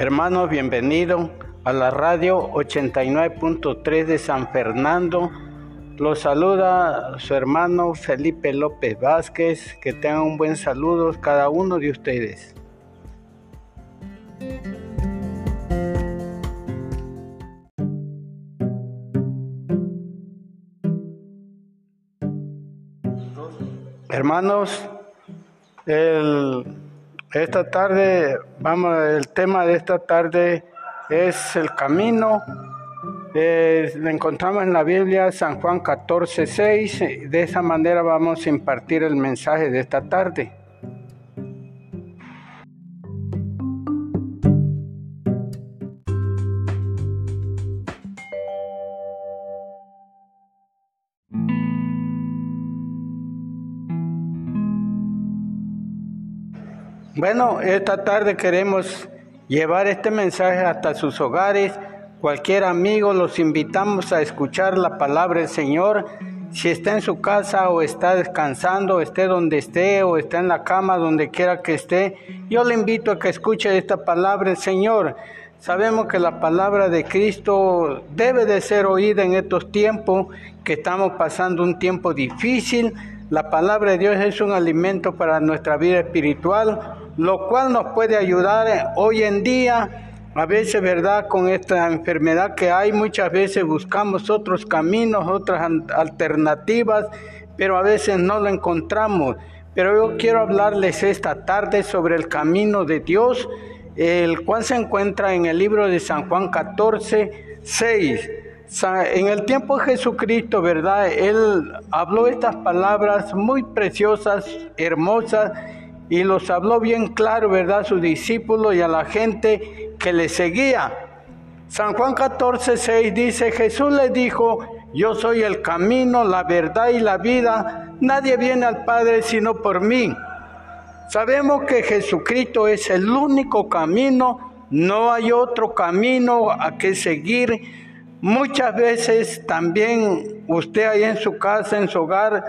Hermanos, bienvenidos a la radio 89.3 de San Fernando. Los saluda su hermano Felipe López Vázquez. Que tengan un buen saludo cada uno de ustedes. Hermanos, esta tarde, vamos, el tema de esta tarde es el camino. Eh, lo encontramos en la Biblia, San Juan 14, 6. De esa manera vamos a impartir el mensaje de esta tarde. Bueno, esta tarde queremos llevar este mensaje hasta sus hogares. Cualquier amigo los invitamos a escuchar la palabra del Señor. Si está en su casa o está descansando, esté donde esté o está en la cama, donde quiera que esté, yo le invito a que escuche esta palabra del Señor. Sabemos que la palabra de Cristo debe de ser oída en estos tiempos, que estamos pasando un tiempo difícil. La palabra de Dios es un alimento para nuestra vida espiritual lo cual nos puede ayudar hoy en día. A veces, ¿verdad? Con esta enfermedad que hay, muchas veces buscamos otros caminos, otras alternativas, pero a veces no lo encontramos. Pero yo quiero hablarles esta tarde sobre el camino de Dios, el cual se encuentra en el libro de San Juan 14, 6. En el tiempo de Jesucristo, ¿verdad? Él habló estas palabras muy preciosas, hermosas, y los habló bien claro, ¿verdad? A sus discípulos y a la gente que le seguía. San Juan 14, 6 dice, Jesús le dijo, yo soy el camino, la verdad y la vida, nadie viene al Padre sino por mí. Sabemos que Jesucristo es el único camino, no hay otro camino a que seguir. Muchas veces también usted ahí en su casa, en su hogar,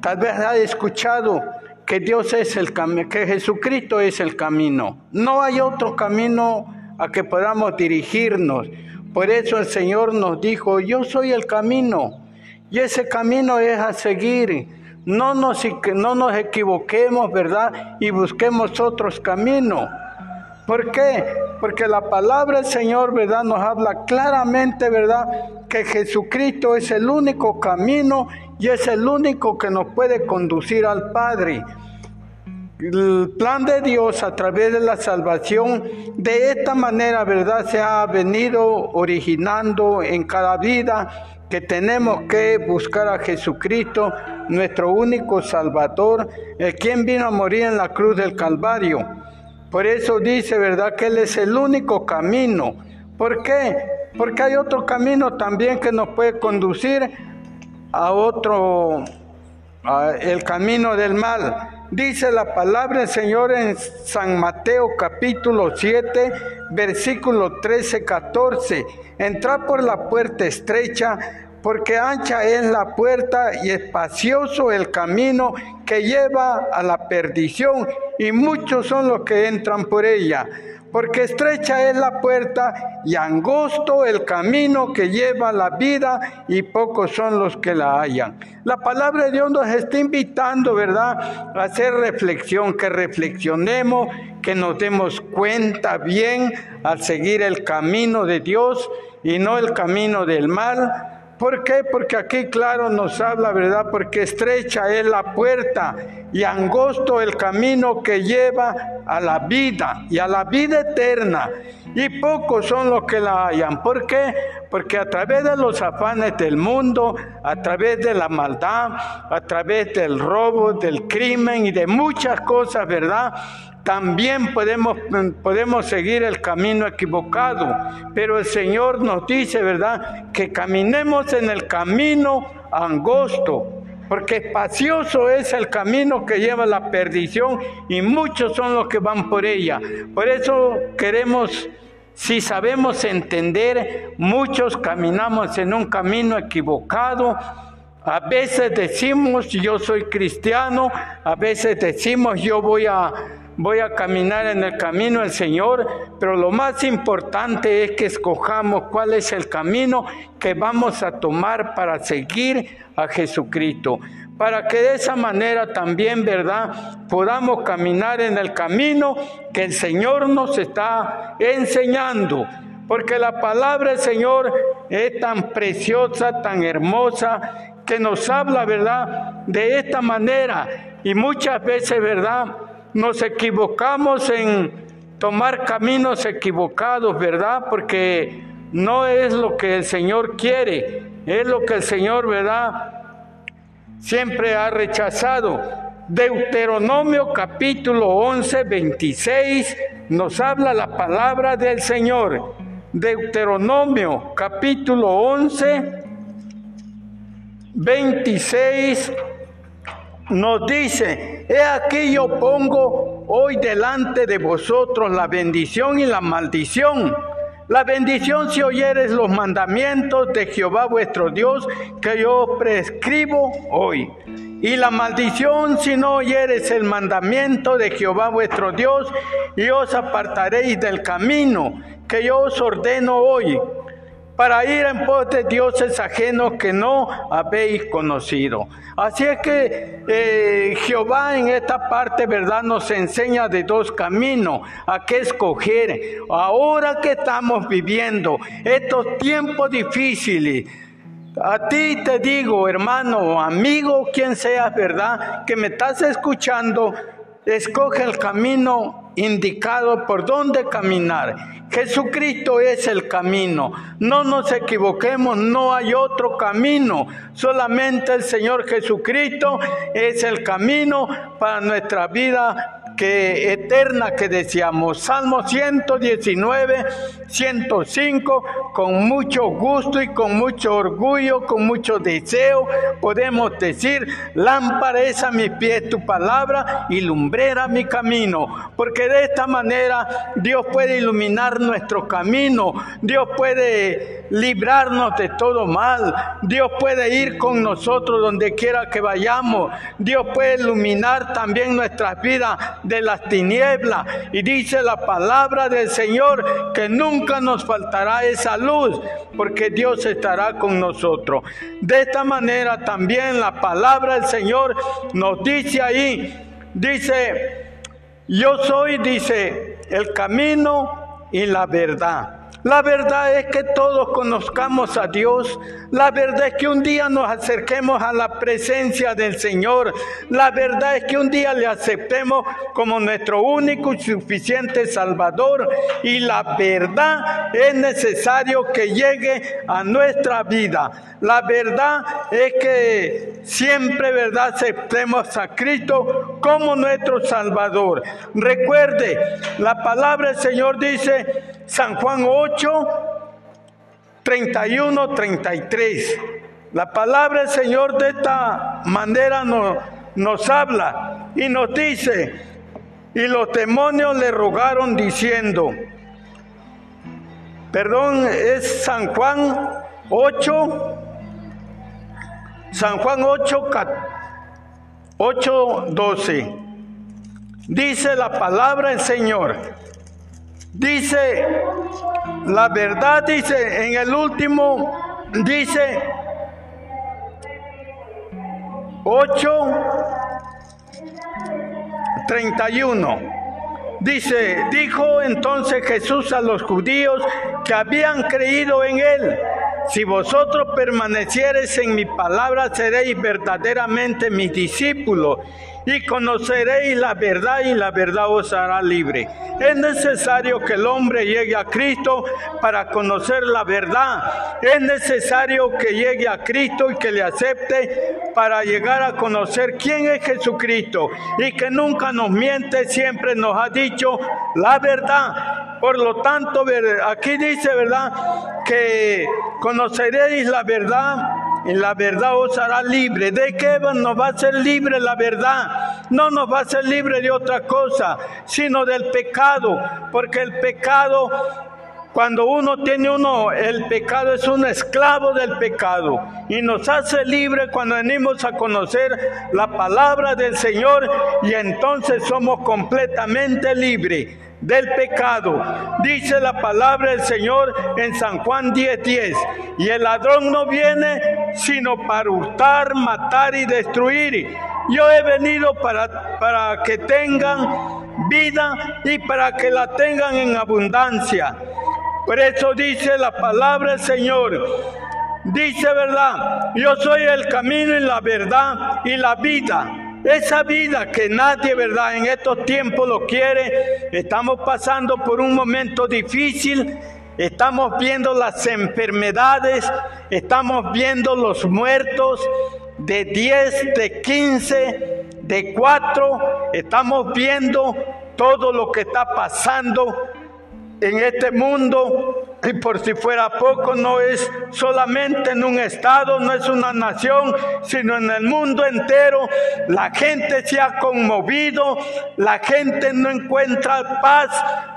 tal vez ha escuchado, que Dios es el camino, que Jesucristo es el camino. No hay otro camino a que podamos dirigirnos. Por eso el Señor nos dijo, yo soy el camino. Y ese camino es a seguir. No nos, no nos equivoquemos, ¿verdad? Y busquemos otros caminos. ¿Por qué? Porque la palabra del Señor, ¿verdad? Nos habla claramente, ¿verdad? Que Jesucristo es el único camino y es el único que nos puede conducir al Padre. El plan de Dios a través de la salvación, de esta manera, ¿verdad? Se ha venido originando en cada vida que tenemos que buscar a Jesucristo, nuestro único Salvador, el quien vino a morir en la cruz del Calvario. Por eso dice, ¿verdad?, que Él es el único camino. ¿Por qué? Porque hay otro camino también que nos puede conducir a otro, el camino del mal. Dice la palabra del Señor en San Mateo capítulo 7, versículo 13, 14. Entra por la puerta estrecha, porque ancha es la puerta y espacioso el camino que lleva a la perdición, y muchos son los que entran por ella porque estrecha es la puerta y angosto el camino que lleva la vida y pocos son los que la hallan. La palabra de Dios nos está invitando, ¿verdad?, a hacer reflexión, que reflexionemos, que nos demos cuenta bien al seguir el camino de Dios y no el camino del mal ¿Por qué? Porque aquí claro nos habla, ¿verdad? Porque estrecha es la puerta y angosto el camino que lleva a la vida y a la vida eterna. Y pocos son los que la hallan. ¿Por qué? Porque a través de los afanes del mundo, a través de la maldad, a través del robo, del crimen y de muchas cosas, ¿verdad? También podemos, podemos seguir el camino equivocado. Pero el Señor nos dice, ¿verdad?, que caminemos en el camino angosto, porque espacioso es el camino que lleva a la perdición y muchos son los que van por ella. Por eso queremos, si sabemos entender, muchos caminamos en un camino equivocado. A veces decimos yo soy cristiano, a veces decimos yo voy a voy a caminar en el camino del Señor, pero lo más importante es que escojamos cuál es el camino que vamos a tomar para seguir a Jesucristo para que de esa manera también, ¿verdad?, podamos caminar en el camino que el Señor nos está enseñando. Porque la palabra del Señor es tan preciosa, tan hermosa, que nos habla, ¿verdad?, de esta manera. Y muchas veces, ¿verdad?, nos equivocamos en tomar caminos equivocados, ¿verdad? Porque no es lo que el Señor quiere, es lo que el Señor, ¿verdad?, siempre ha rechazado. Deuteronomio capítulo 11, 26 nos habla la palabra del Señor. Deuteronomio capítulo 11, 26 nos dice, he aquí yo pongo hoy delante de vosotros la bendición y la maldición. La bendición si oyeres los mandamientos de Jehová vuestro Dios que yo prescribo hoy. Y la maldición si no oyeres el mandamiento de Jehová vuestro Dios y os apartaréis del camino que yo os ordeno hoy para ir en pos de dioses ajenos que no habéis conocido. Así es que eh, Jehová en esta parte, ¿verdad?, nos enseña de dos caminos a qué escoger. Ahora que estamos viviendo estos tiempos difíciles, a ti te digo, hermano, amigo, quien seas, ¿verdad?, que me estás escuchando, escoge el camino indicado por dónde caminar. Jesucristo es el camino. No nos equivoquemos, no hay otro camino. Solamente el Señor Jesucristo es el camino para nuestra vida que eterna que deseamos. Salmo 119, 105, con mucho gusto y con mucho orgullo, con mucho deseo, podemos decir, lámpara es a mis pies tu palabra y lumbrera mi camino, porque de esta manera Dios puede iluminar nuestro camino, Dios puede librarnos de todo mal, Dios puede ir con nosotros donde quiera que vayamos, Dios puede iluminar también nuestras vidas de las tinieblas. Y dice la palabra del Señor que nunca nos faltará esa luz, porque Dios estará con nosotros. De esta manera también la palabra del Señor nos dice ahí, dice, yo soy, dice, el camino y la verdad. La verdad es que todos conozcamos a Dios. La verdad es que un día nos acerquemos a la presencia del Señor. La verdad es que un día le aceptemos como nuestro único y suficiente Salvador. Y la verdad es necesario que llegue a nuestra vida. La verdad es que siempre, ¿verdad?, aceptemos a Cristo como nuestro Salvador. Recuerde, la palabra del Señor dice, San Juan 8, 31, 33. La palabra del Señor de esta manera nos, nos habla y nos dice, y los demonios le rogaron diciendo, perdón, es San Juan 8, San Juan 8, 8, 12. Dice la palabra del Señor. Dice, la verdad dice, en el último, dice 8, 31. Dice, dijo entonces Jesús a los judíos que habían creído en él, si vosotros permaneciereis en mi palabra, seréis verdaderamente mis discípulos y conoceréis la verdad y la verdad os hará libre. Es necesario que el hombre llegue a Cristo para conocer la verdad. Es necesario que llegue a Cristo y que le acepte para llegar a conocer quién es Jesucristo y que nunca nos miente, siempre nos ha dicho la verdad. Por lo tanto, aquí dice, ¿verdad? Que conoceréis la verdad y la verdad os hará libre. ¿De qué nos va a hacer libre la verdad? No nos va a hacer libre de otra cosa, sino del pecado, porque el pecado Cuando uno tiene uno, el pecado es un esclavo del pecado y nos hace libre cuando venimos a conocer la palabra del Señor y entonces somos completamente libres del pecado. Dice la palabra del Señor en San Juan 10:10. 10, y el ladrón no viene sino para hurtar, matar y destruir. Yo he venido para, para que tengan vida y para que la tengan en abundancia. Por eso dice la palabra del Señor. Dice verdad, yo soy el camino y la verdad y la vida. Esa vida que nadie, ¿verdad? En estos tiempos lo quiere. Estamos pasando por un momento difícil. Estamos viendo las enfermedades. Estamos viendo los muertos de 10, de 15, de 4. Estamos viendo todo lo que está pasando en este mundo y por si fuera poco, no es solamente en un estado, no es una nación, sino en el mundo entero. La gente se ha conmovido, la gente no encuentra paz,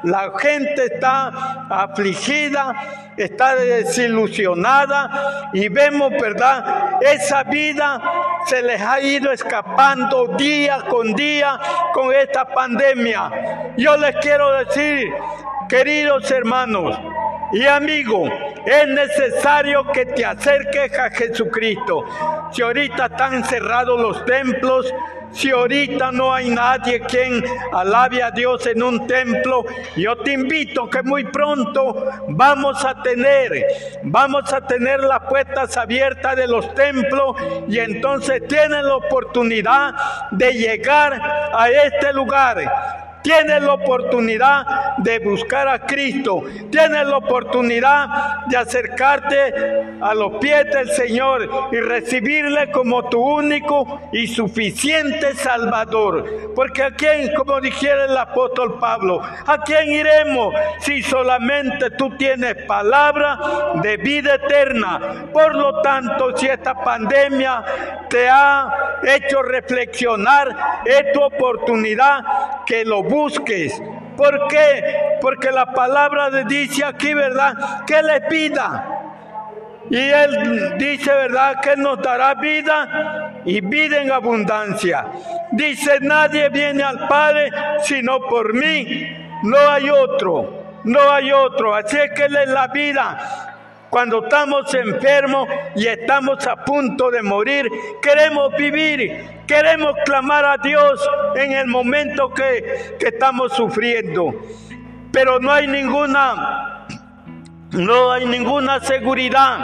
la gente está afligida, está desilusionada y vemos, ¿verdad? Esa vida se les ha ido escapando día con día con esta pandemia. Yo les quiero decir, queridos hermanos, y amigo, es necesario que te acerques a Jesucristo. Si ahorita están cerrados los templos, si ahorita no hay nadie quien alabe a Dios en un templo, yo te invito que muy pronto vamos a tener, vamos a tener las puertas abiertas de los templos y entonces tienen la oportunidad de llegar a este lugar Tienes la oportunidad de buscar a Cristo. Tienes la oportunidad de acercarte a los pies del Señor y recibirle como tu único y suficiente Salvador. Porque a quién, como dijera el apóstol Pablo, ¿a quién iremos si solamente tú tienes palabra de vida eterna? Por lo tanto, si esta pandemia te ha hecho reflexionar, es tu oportunidad que lo busques. ¿Por qué? Porque la palabra dice aquí, ¿verdad? Que le pida. Y Él dice, ¿verdad? Que nos dará vida y vida en abundancia. Dice, nadie viene al Padre sino por mí. No hay otro, no hay otro. Así es que Él es la vida cuando estamos enfermos y estamos a punto de morir, queremos vivir, queremos clamar a Dios en el momento que, que estamos sufriendo. Pero no hay ninguna, no hay ninguna seguridad.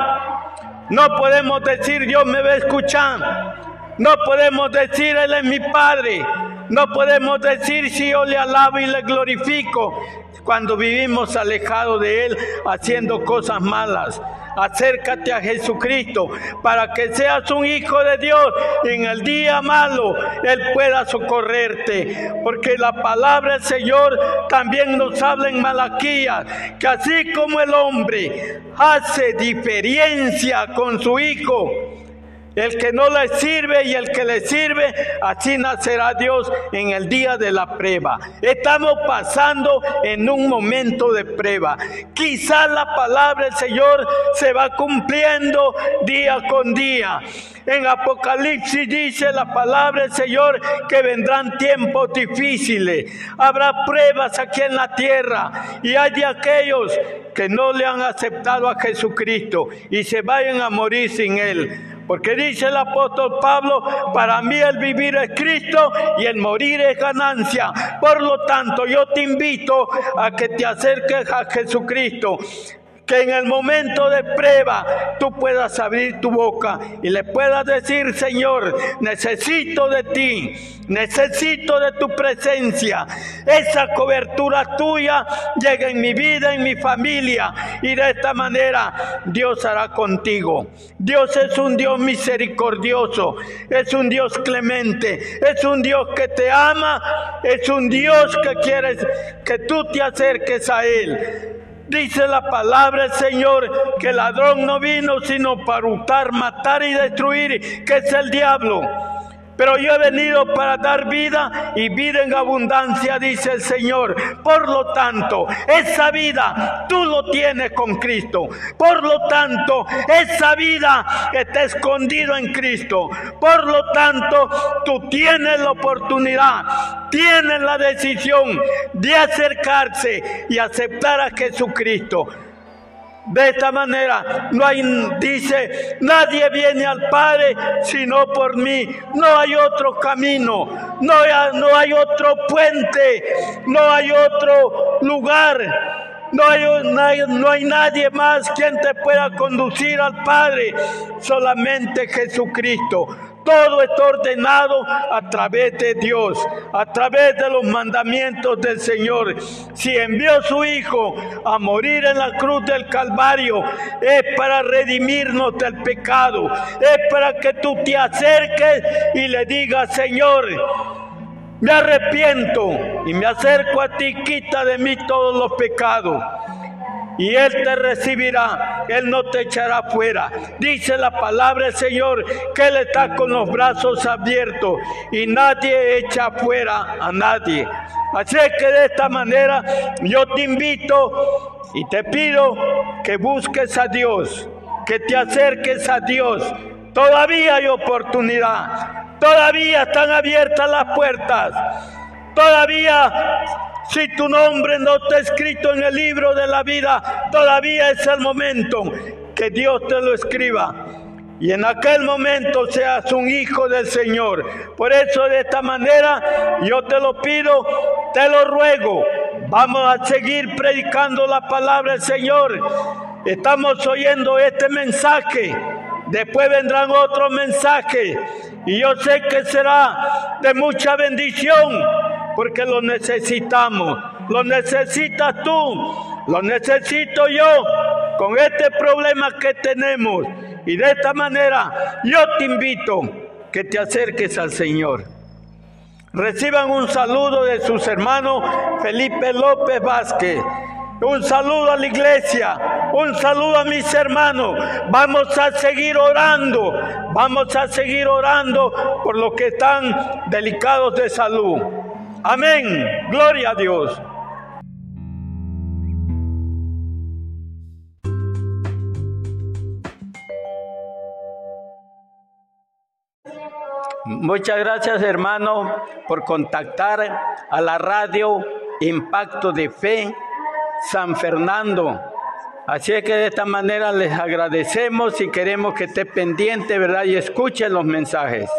No podemos decir Dios me va a escuchar. No podemos decir Él es mi Padre. No podemos decir si yo le alabo y le glorifico cuando vivimos alejados de Él haciendo cosas malas. Acércate a Jesucristo para que seas un hijo de Dios y en el día malo Él pueda socorrerte. Porque la palabra del Señor también nos habla en Malaquía que así como el hombre hace diferencia con su hijo, el que no le sirve y el que le sirve, así nacerá Dios en el día de la prueba. Estamos pasando en un momento de prueba. Quizás la palabra del Señor se va cumpliendo día con día. En Apocalipsis dice la palabra del Señor que vendrán tiempos difíciles. Habrá pruebas aquí en la tierra y hay de aquellos que no le han aceptado a Jesucristo y se vayan a morir sin Él. Porque dice el apóstol Pablo, para mí el vivir es Cristo y el morir es ganancia. Por lo tanto, yo te invito a que te acerques a Jesucristo que en el momento de prueba tú puedas abrir tu boca y le puedas decir, Señor, necesito de ti, necesito de tu presencia. Esa cobertura tuya llega en mi vida, en mi familia y de esta manera Dios hará contigo. Dios es un Dios misericordioso, es un Dios clemente, es un Dios que te ama, es un Dios que quiere que tú te acerques a Él. Dice la palabra del Señor que el ladrón no vino sino para hurtar, matar y destruir, que es el diablo. pero yo he venido para dar vida y vida en abundancia, dice el Señor. Por lo tanto, esa vida tú lo tienes con Cristo. Por lo tanto, esa vida está escondido en Cristo. Por lo tanto, tú tienes la oportunidad, tienes la decisión de acercarse y aceptar a Jesucristo. De esta manera, no hay, dice, nadie viene al Padre sino por mí. No hay otro camino, no hay, no hay otro puente, no hay otro lugar. No hay, no hay, nadie más quien te pueda conducir al Padre, solamente Jesucristo. Todo está ordenado a través de Dios, a través de los mandamientos del Señor. Si envió su Hijo a morir en la cruz del Calvario, es para redimirnos del pecado, es para que tú te acerques y le digas, Señor, me arrepiento y me acerco a ti, quita de mí todos los pecados y Él te recibirá, Él no te echará fuera. Dice la palabra del Señor que Él está con los brazos abiertos y nadie echa fuera a nadie. Así que de esta manera yo te invito y te pido que busques a Dios, que te acerques a Dios. Todavía hay oportunidad, todavía están abiertas las puertas, todavía si tu nombre no está escrito en el libro de la vida, todavía es el momento que Dios te lo escriba. Y en aquel momento seas un hijo del Señor. Por eso de esta manera yo te lo pido, te lo ruego. Vamos a seguir predicando la palabra del Señor. Estamos oyendo este mensaje. Después vendrán otros mensajes. Y yo sé que será de mucha bendición porque lo necesitamos. Lo necesitas tú, lo necesito yo con este problema que tenemos. Y de esta manera yo te invito que te acerques al Señor. Reciban un saludo de sus hermanos Felipe López Vázquez. Un saludo a la iglesia, un saludo a mis hermanos. Vamos a seguir orando, vamos a seguir orando por los que están delicados de salud. Amén. Gloria a Dios. Muchas gracias hermano por contactar a la radio Impacto de Fe San Fernando. Así es que de esta manera les agradecemos y queremos que esté pendiente, ¿verdad? Y escuchen los mensajes.